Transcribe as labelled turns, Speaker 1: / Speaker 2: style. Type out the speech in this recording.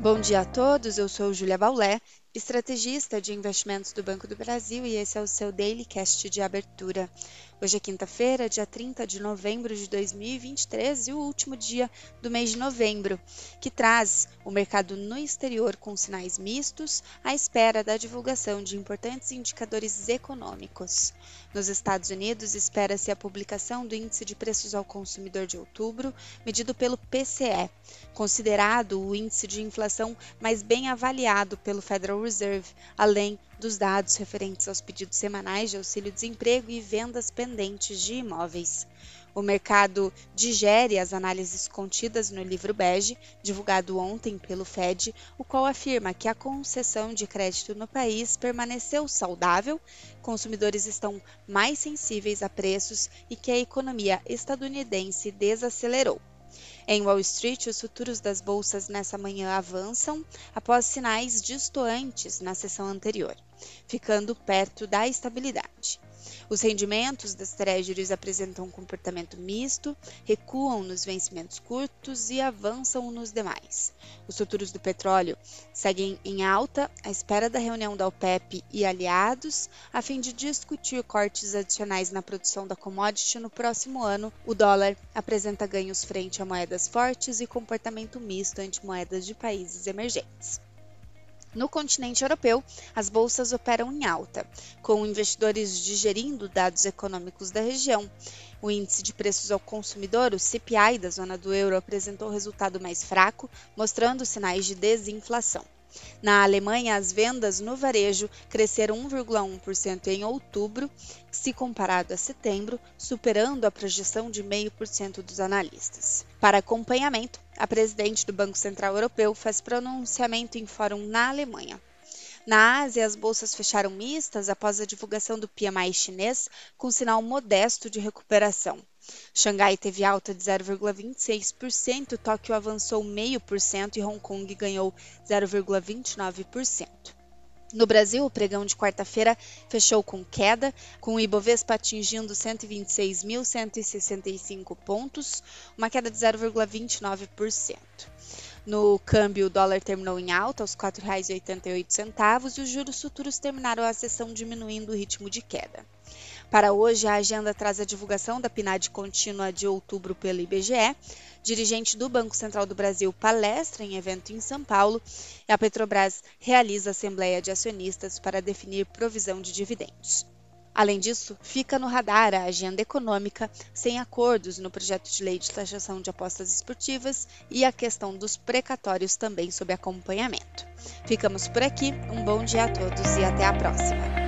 Speaker 1: Bom dia a todos, eu sou Julia Baulé, estrategista de investimentos do Banco do Brasil e esse é o seu Daily Cast de abertura. Hoje é quinta-feira, dia 30 de novembro de 2023 e o último dia do mês de novembro, que traz o mercado no exterior com sinais mistos à espera da divulgação de importantes indicadores econômicos. Nos Estados Unidos, espera-se a publicação do Índice de Preços ao Consumidor de outubro, medido pelo PCE, considerado o índice de inflação mais bem avaliado pelo Federal Reserve, além dos dados referentes aos pedidos semanais de auxílio-desemprego e vendas pendentes de imóveis. O mercado digere as análises contidas no livro bege, divulgado ontem pelo Fed, o qual afirma que a concessão de crédito no país permaneceu saudável, consumidores estão mais sensíveis a preços e que a economia estadunidense desacelerou. Em Wall Street, os futuros das bolsas nessa manhã avançam após sinais distoantes na sessão anterior, ficando perto da estabilidade. Os rendimentos das treasuries apresentam um comportamento misto, recuam nos vencimentos curtos e avançam nos demais. Os futuros do petróleo seguem em alta à espera da reunião da OPEP e aliados, a fim de discutir cortes adicionais na produção da commodity no próximo ano. O dólar apresenta ganhos frente a moedas fortes e comportamento misto ante moedas de países emergentes. No continente europeu, as bolsas operam em alta, com investidores digerindo dados econômicos da região. O índice de preços ao consumidor, o CPI da zona do euro, apresentou resultado mais fraco, mostrando sinais de desinflação. Na Alemanha, as vendas no varejo cresceram 1,1% em outubro, se comparado a setembro, superando a projeção de 0,5% dos analistas. Para acompanhamento, a presidente do Banco Central Europeu faz pronunciamento em fórum na Alemanha. Na Ásia, as bolsas fecharam mistas após a divulgação do PMI chinês, com sinal modesto de recuperação. Xangai teve alta de 0,26%, Tóquio avançou 0,5% e Hong Kong ganhou 0,29%. No Brasil, o pregão de quarta-feira fechou com queda, com o Ibovespa atingindo 126.165 pontos, uma queda de 0,29%. No câmbio, o dólar terminou em alta, aos R$ 4,88, e os juros futuros terminaram a sessão diminuindo o ritmo de queda. Para hoje, a agenda traz a divulgação da PNAD contínua de outubro pelo IBGE, dirigente do Banco Central do Brasil palestra em evento em São Paulo e a Petrobras realiza assembleia de acionistas para definir provisão de dividendos. Além disso, fica no radar a agenda econômica sem acordos no projeto de lei de taxação de apostas esportivas e a questão dos precatórios também sob acompanhamento. Ficamos por aqui, um bom dia a todos e até a próxima!